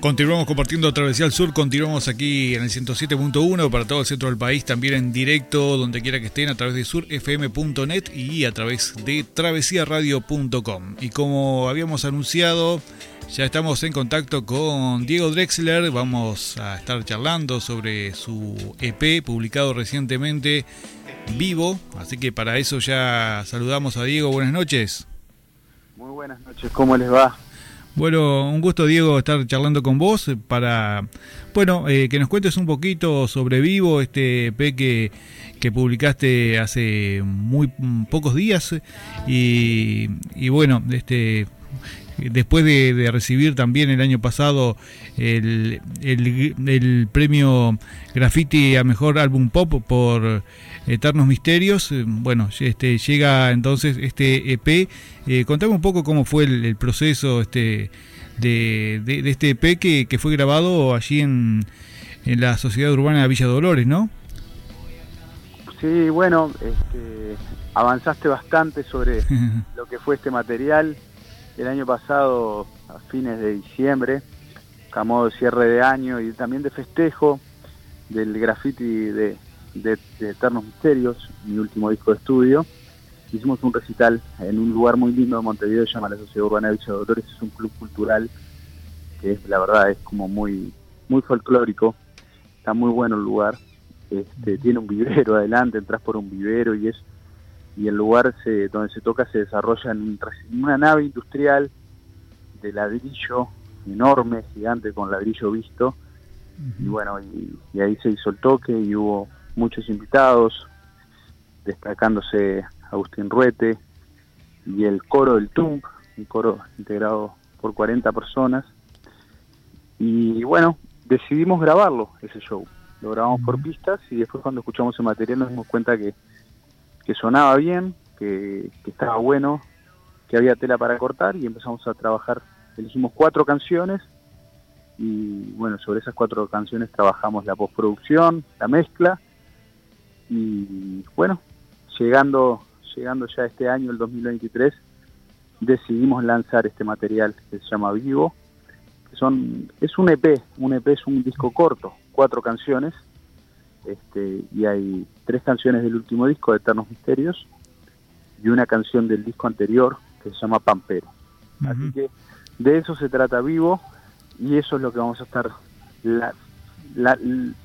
Continuamos compartiendo Travesía al Sur, continuamos aquí en el 107.1 para todo el centro del país, también en directo, donde quiera que estén, a través de surfm.net y a través de travesiaradio.com. Y como habíamos anunciado, ya estamos en contacto con Diego Drexler, vamos a estar charlando sobre su EP publicado recientemente, Vivo, así que para eso ya saludamos a Diego, buenas noches. Muy buenas noches, ¿cómo les va? Bueno, un gusto Diego estar charlando con vos para, bueno, eh, que nos cuentes un poquito sobre Vivo, este EP que, que publicaste hace muy pocos días. Y, y bueno, este después de, recibir también el año pasado el, el, el, premio Graffiti a Mejor Álbum Pop por Eternos Misterios. Eh, bueno, este, llega entonces este EP. Eh, contame un poco cómo fue el, proceso este, de, de, este EP que, que, fue grabado allí en, en la Sociedad Urbana de Villa Dolores, ¿no? Sí, bueno, este, avanzaste bastante sobre lo que fue este material. El año pasado, a fines de diciembre, a modo de cierre de año y también de festejo del graffiti de, de, Eternos Misterios, mi último disco de estudio. Hicimos un recital en un lugar muy lindo de Montevideo, se llama la Sociedad Urbana de Villa Dolores, es un club cultural que es, la verdad es como muy, muy folclórico, está muy bueno el lugar, este, tiene un vivero adelante, entras por un vivero y es y el lugar se, donde se toca se desarrolla en, una nave industrial de ladrillo enorme, gigante, con ladrillo visto, y bueno, y, ahí se hizo el toque y hubo muchos invitados, destacándose Agustín Ruete y el coro del TUMP, un coro integrado por 40 personas. Y bueno, decidimos grabarlo, ese show. Lo grabamos por pistas y después cuando escuchamos el material nos dimos cuenta que, que sonaba bien, que, que estaba bueno, que había tela para cortar y empezamos a trabajar. Elegimos cuatro canciones y bueno, sobre esas cuatro canciones trabajamos la postproducción, la mezcla y bueno, llegando, llegando ya este año, el 2023, decidimos lanzar este material que se llama Vivo. Son, es un EP, un EP es un disco corto, cuatro canciones, este, y hay tres canciones del último disco, de Eternos Misterios, y una canción del disco anterior que se llama Pampero. Así que de eso se trata Vivo, y eso es lo que vamos a estar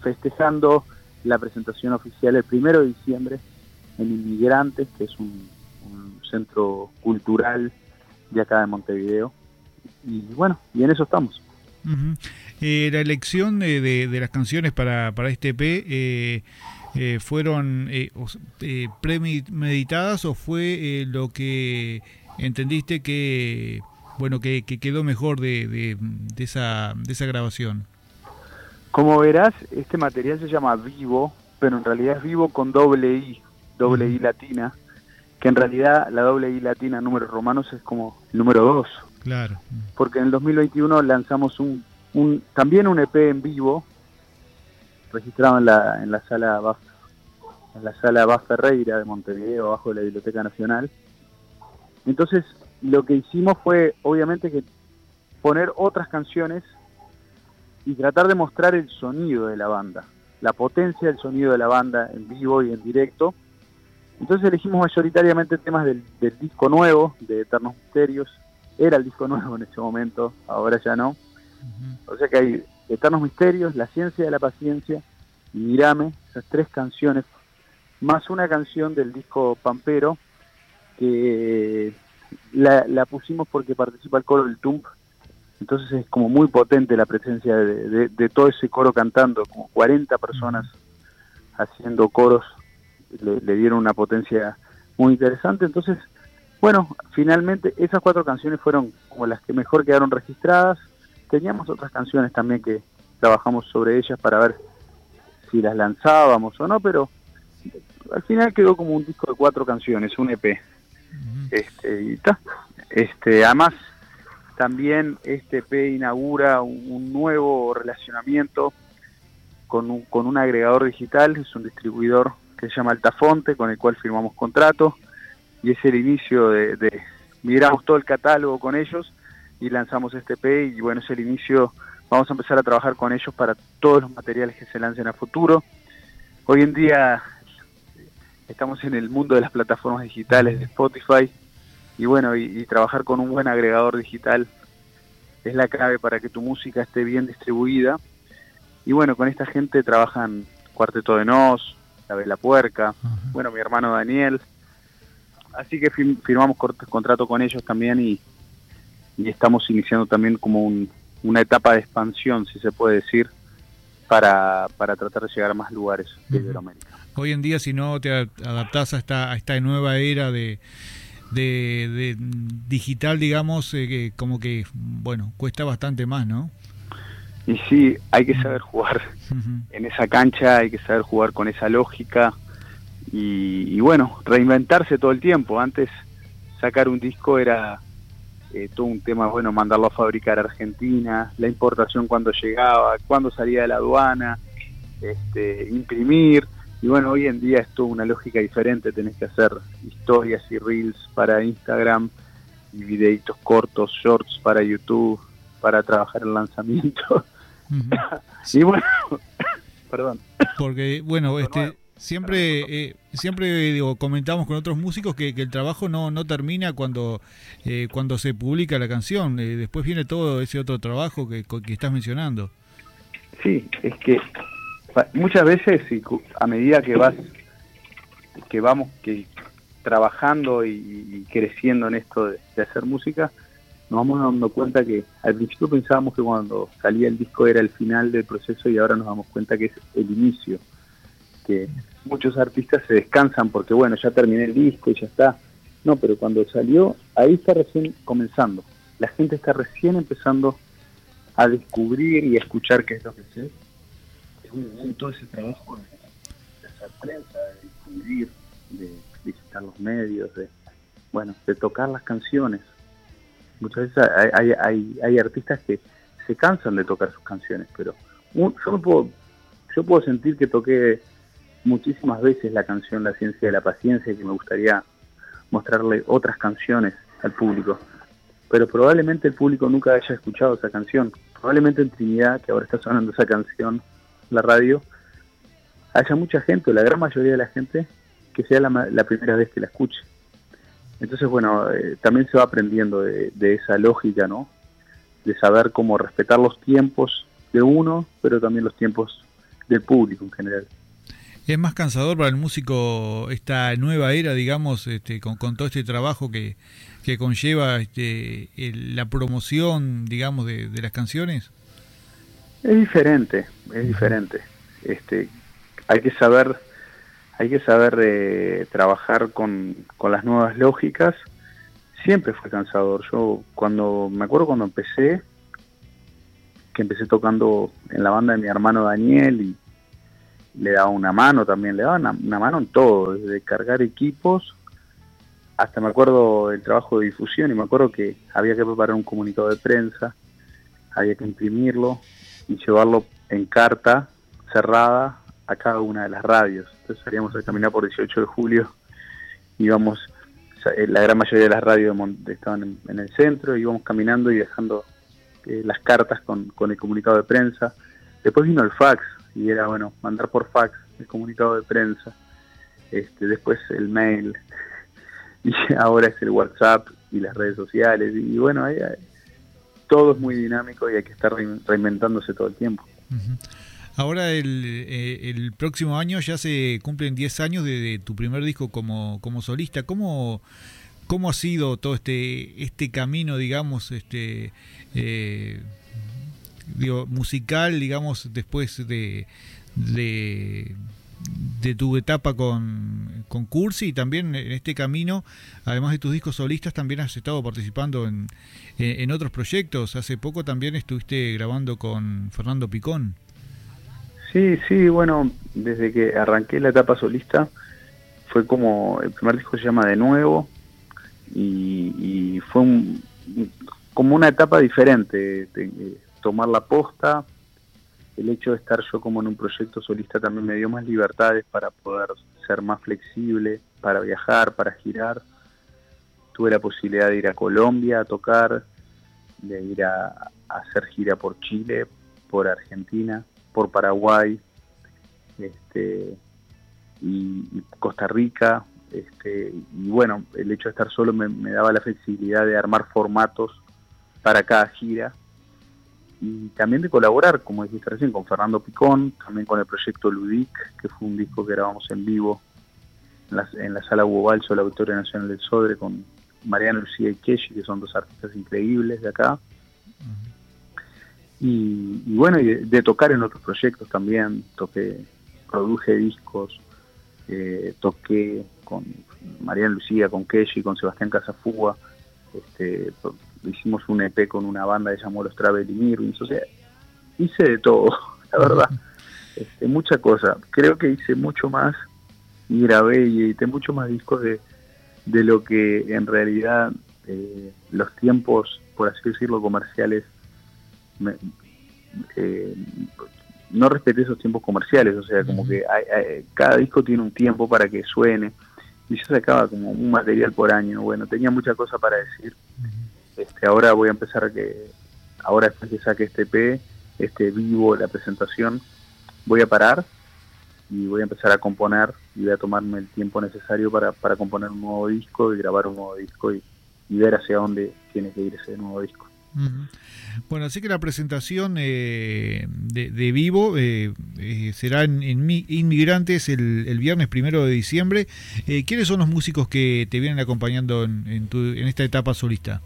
festejando la presentación oficial el primero de diciembre en Inmigrantes, que es un, centro cultural de acá de Montevideo. Y bueno, y en eso estamos. Eh, la elección de, de, las canciones para, para este EP eh, eh, fueron eh, premeditadas o fue lo que entendiste que bueno que, que quedó mejor de, de, de, esa, de esa grabación? Como verás, este material se llama Vivo, pero en realidad es Vivo con doble I, doble I latina, que en realidad la doble I latina números romanos es como el número 2. Claro. Porque en el 2021 lanzamos un, también un EP en vivo, registrado en la, en la sala Baf, en la sala Baf Ferreira de Montevideo, abajo de la Biblioteca Nacional. Entonces, lo que hicimos fue, obviamente, que poner otras canciones y tratar de mostrar el sonido de la banda, la potencia del sonido de la banda en vivo y en directo. Entonces elegimos mayoritariamente temas del, disco nuevo, de Eternos Misterios. Era el disco nuevo en ese momento, ahora ya no. O sea que hay Eternos Misterios, La Ciencia de la Paciencia y Mirame, esas tres canciones, más una canción del disco Pampero, que la, la pusimos porque participa el coro del Tump entonces es como muy potente la presencia de, todo ese coro cantando, como 40 personas haciendo coros, le, dieron una potencia muy interesante. Entonces, bueno, finalmente esas cuatro canciones fueron como las que mejor quedaron registradas. Teníamos otras canciones también que trabajamos sobre ellas para ver si las lanzábamos o no, pero al final quedó como un disco de cuatro canciones, un EP. Este, y Este, además, también este EP inaugura un, nuevo relacionamiento con un, con un agregador digital, es un distribuidor que se llama Altafonte, con el cual firmamos contrato, y es el inicio de, de migramos todo el catálogo con ellos y lanzamos este EP, y bueno, es el inicio, vamos a empezar a trabajar con ellos para todos los materiales que se lancen a futuro. Hoy en día estamos en el mundo de las plataformas digitales de Spotify y bueno, y, trabajar con un buen agregador digital es la clave para que tu música esté bien distribuida. Y bueno, con esta gente trabajan Cuarteto de Nos, La Vela Puerca, bueno, mi hermano Daniel. Así que firmamos contrato con ellos también y, estamos iniciando también como una etapa de expansión, si se puede decir, para, para tratar de llegar a más lugares de Iberoamérica. Hoy en día, si no te adaptás a esta, a esta nueva era de, de, digital, digamos, eh, como que, bueno, cuesta bastante más, ¿no? Y sí, hay que saber jugar en esa cancha, hay que saber jugar con esa lógica y, bueno, reinventarse todo el tiempo. Antes sacar un disco era eh, todo un tema, bueno, mandarlo a fabricar a Argentina, la importación cuando llegaba, cuando salía de la aduana, este, imprimir. Y bueno, hoy en día es toda una lógica diferente, tenés que hacer historias y reels para Instagram y videitos cortos, shorts para YouTube, para trabajar el lanzamiento. y bueno, perdón. Porque, bueno, este... Siempre, eh, siempre digo, comentamos con otros músicos que, el trabajo no, no termina cuando, eh, cuando se publica la canción. Eh, después viene todo ese otro trabajo que, que estás mencionando. Sí, es que muchas veces a medida que vas que vamos que trabajando y, creciendo en esto de, hacer música nos vamos dando cuenta que al principio pensábamos que cuando salía el disco era el final del proceso y ahora nos damos cuenta que es el inicio que muchos artistas se descansan porque bueno ya terminé el disco y ya está. No pero cuando salió ahí está recién comenzando. La gente está recién empezando a descubrir y a escuchar qué es lo que es todo ese trabajo de, hacer prensa, de difundir, de visitar los medios, de bueno, de tocar las canciones. Muchas veces hay, hay, hay, artistas que se cansan de tocar sus canciones, pero yo puedo, yo puedo sentir que toqué muchísimas veces la canción La ciencia de la paciencia y que me gustaría mostrarle otras canciones al público. Pero probablemente el público nunca haya escuchado esa canción. Probablemente en Trinidad, que ahora está sonando esa canción, la radio, haya mucha gente, o la gran mayoría de la gente, que sea la, primera vez que la escuche. Entonces, bueno, eh, también se va aprendiendo de, esa lógica, ¿no? De saber cómo respetar los tiempos de uno, pero también los tiempos del público en general. Es más cansador para el músico esta nueva era, digamos, este, con, todo este trabajo que, que conlleva este, la promoción, digamos, de las canciones. Es diferente, es diferente. Este, hay que saber, hay que saber eh, trabajar con, con las nuevas lógicas. Siempre fue cansador. Yo cuando me acuerdo cuando empecé, que empecé tocando en la banda de mi hermano Daniel y le daba una mano también, le daba una, mano en todo, desde cargar equipos hasta me acuerdo el trabajo de difusión y me acuerdo que había que preparar un comunicado de prensa, había que imprimirlo, y llevarlo en carta cerrada a cada una de las radios. Entonces salíamos a caminar por 18 de julio, íbamos, eh, la gran mayoría de las radios estaban en, el centro, íbamos caminando y dejando eh, las cartas con, con el comunicado de prensa. Después vino el fax y era, bueno, mandar por fax el comunicado de prensa. Este, después el mail y ahora es el WhatsApp y las redes sociales y bueno, ahí, todo es muy dinámico y hay que estar reinventándose todo el tiempo. Ahora el, eh, el, próximo año ya se cumplen 10 años de, tu primer disco como, como solista. ¿Cómo, ¿Cómo ha sido todo este este camino, digamos, este eh, digo, musical, digamos, después de, de, tu etapa con, con Cursi y también en este camino, además de tus discos solistas, también has estado participando en, en otros proyectos. Hace poco también estuviste grabando con Fernando Picón. Sí, sí, bueno, desde que arranqué la etapa solista, fue como, el primer disco se llama De Nuevo, y, fue un, como una etapa diferente, de, tomar la posta, el hecho de estar yo como en un proyecto solista también me dio más libertades para poder ser más flexible, para viajar, para girar. Tuve la posibilidad de ir a Colombia a tocar, de ir a, hacer gira por Chile, por Argentina, por Paraguay, este, y, Costa Rica. Este, y bueno, el hecho de estar solo me, me daba la flexibilidad de armar formatos para cada gira y también de colaborar, como dijiste recién, con Fernando Picón, también con el proyecto Ludic, que fue un disco que grabamos en vivo en la, en la sala Hugo Balso, la Auditoria Nacional del Sodre, con Mariana Lucía y Keshi, que son dos artistas increíbles de acá. y, bueno, y de, tocar en otros proyectos también, toqué, produje discos, eh, toqué con Mariana Lucía, con Keshi, con Sebastián Casafuga, este, hicimos un EP con una banda que llamó Los Irwins, o sea, hice de todo, la verdad, este, mucha cosa, creo que hice mucho más y grabé y edité mucho más discos de, de lo que en realidad eh, los tiempos, por así decirlo, comerciales, eh, no respeté esos tiempos comerciales, o sea, como que cada disco tiene un tiempo para que suene, y yo sacaba como un material por año, bueno, tenía mucha cosa para decir, este, ahora voy a empezar a que, ahora después que saque este P, este vivo, la presentación, voy a parar y voy a empezar a componer y voy a tomarme el tiempo necesario para, para componer un nuevo disco y grabar un nuevo disco y, ver hacia dónde tiene que ir ese nuevo disco. Bueno, así que la presentación eh, de, vivo eh, eh, será en, Inmigrantes el, viernes primero de diciembre. ¿Quiénes son los músicos que te vienen acompañando en, en, tu, en esta etapa solista?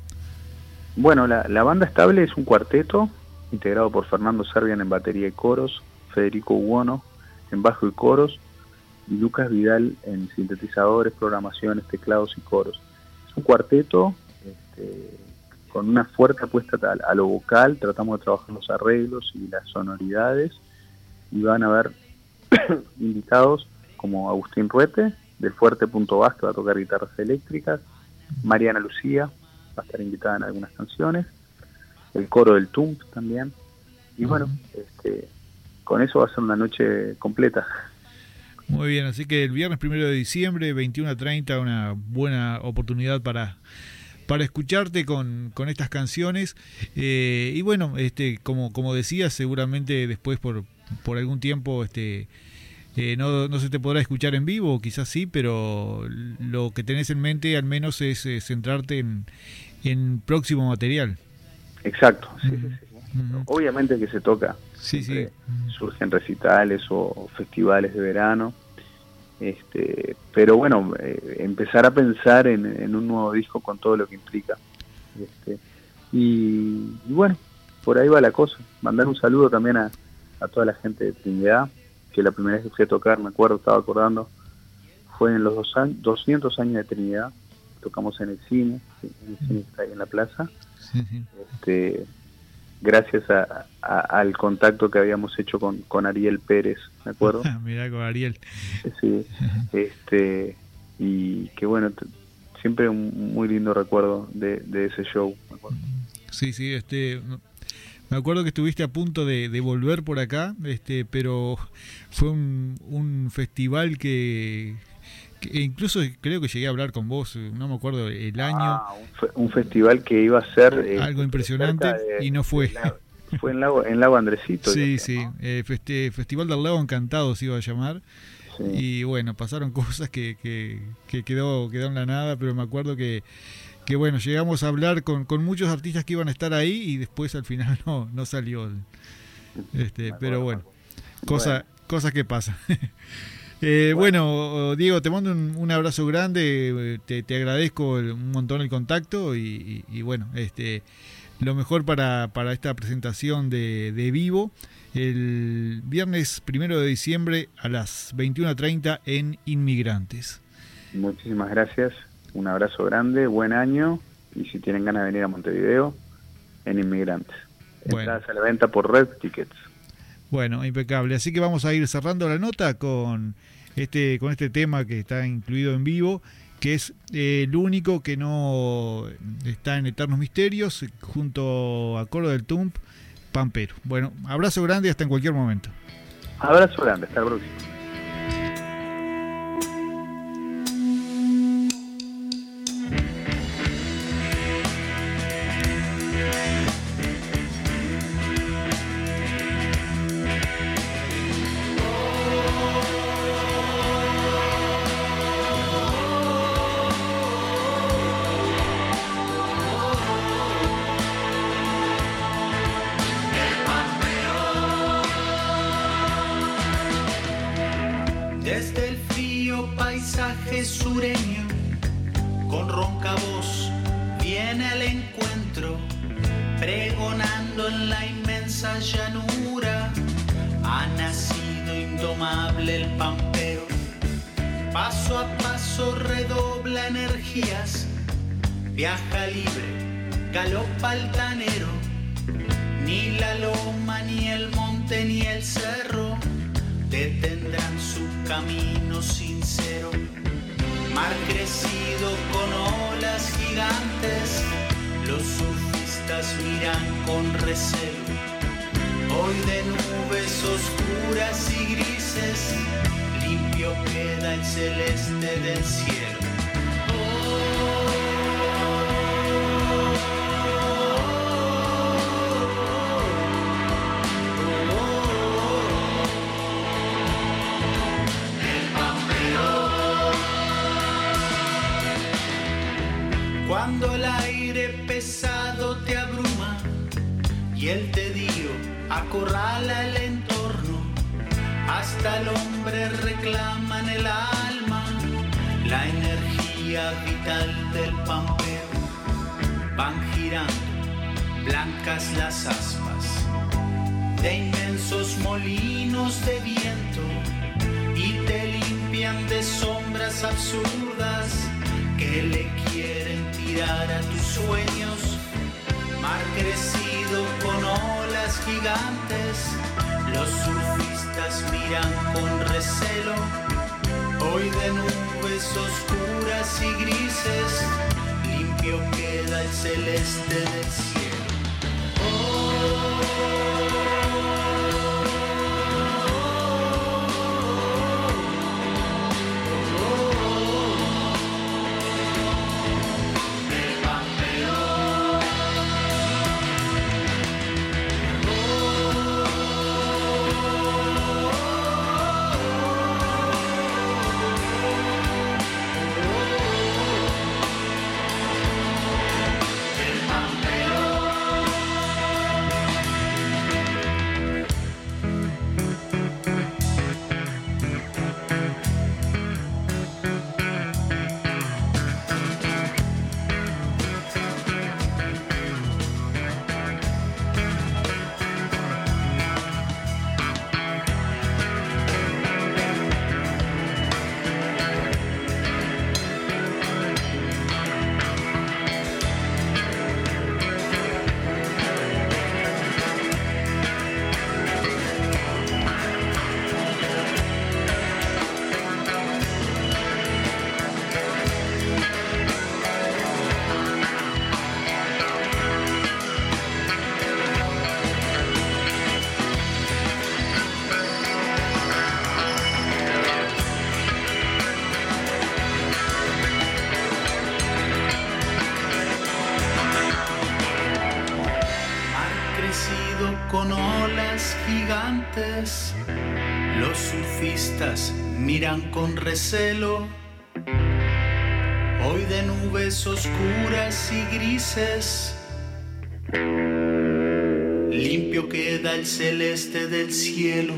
Bueno, la, banda estable es un cuarteto integrado por Fernando Servian en batería y coros, Federico Uono en bajo y coros, y Lucas Vidal en sintetizadores, programaciones, teclados y coros. Es un cuarteto este, con una fuerte apuesta a, lo vocal, tratamos de trabajar los arreglos y las sonoridades, y van a haber invitados como Agustín Ruete, del Fuerte Punto que va a tocar guitarras eléctricas, Mariana Lucía, va a estar invitada en algunas canciones, el coro del Tump también, y bueno, este, con eso va a ser una noche completa. Muy bien, así que el viernes primero de diciembre, 21 a 30, una buena oportunidad para, para escucharte con, con estas canciones. Eh, y bueno, este, como, como decías, seguramente después por, por algún tiempo este, eh, no, no, se te podrá escuchar en vivo, quizás sí, pero lo que tenés en mente al menos es eh, centrarte en, en próximo material. Exacto, sí, sí, sí. Obviamente que se toca. Sí, sí. Surgen recitales o festivales de verano. Este, pero bueno, eh, empezar a pensar en, un nuevo disco con todo lo que implica. Este, y, bueno, por ahí va la cosa. Mandar un saludo también a, a toda la gente de Trinidad, que la primera vez que fui a tocar, me acuerdo, estaba acordando, fue en los dos años, 200 años de Trinidad, tocamos en el cine, en el cine está ahí en la plaza. Este, gracias al contacto que habíamos hecho con, con Ariel Pérez, ¿me acuerdo? Mira con Ariel. Sí, este, y que bueno, siempre un muy lindo recuerdo de, de ese show. Sí, sí, este, me acuerdo que estuviste a punto de, volver por acá, este, pero fue un, un festival que, incluso creo que llegué a hablar con vos, no me acuerdo el año. Ah, un, festival que iba a ser... Eh, algo impresionante y no fue. fue en Lago, en Lago Andresito. Sí, sí, eh, Festival del Lago Encantado se iba a llamar. Y bueno, pasaron cosas que, que, quedó, quedó en la nada, pero me acuerdo que, que bueno, llegamos a hablar con, con muchos artistas que iban a estar ahí y después al final no, no salió. Este, pero bueno, cosa, cosas que pasan. Eh, bueno. Diego, te mando un, abrazo grande, eh, te, agradezco un montón el contacto y, bueno, este lo mejor para, para esta presentación de, de, vivo el viernes primero de diciembre a las 21.30 en Inmigrantes. Muchísimas gracias, un abrazo grande, buen año y si tienen ganas de venir a Montevideo, en Inmigrantes. Bueno. Estás a la venta por Red Tickets. Bueno, impecable. Así que vamos a ir cerrando la nota con este, con este tema que está incluido en vivo, que es eh, el único que no está en Eternos Misterios, junto a Coro del Tump, Pampero. Bueno, abrazo grande y hasta en cualquier momento. Abrazo grande, hasta el próximo. con ronca voz viene al encuentro, pregonando en la inmensa llanura. Ha nacido indomable el pampero, paso a paso redobla energías, viaja libre, galopa altanero, ni la loma, ni el monte, ni el cerro detendrán su camino sincero mar crecido con olas gigantes, los surfistas miran con recelo. Hoy de nubes oscuras y grises, limpio queda el celeste del cielo. acorrala el entorno, hasta el hombre reclama en el alma la energía vital del pampero. Van girando blancas las aspas de inmensos molinos de viento y te limpian de sombras absurdas que le quieren tirar a tus sueños, mar crecido con olas gigantes. Los surfistas miran con recelo, hoy de nubes oscuras y grises, limpio queda el celeste del cielo. Los surfistas miran con recelo. Hoy de nubes oscuras y grises. Limpio queda el celeste del cielo.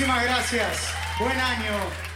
Muchísimas gracias. Buen año.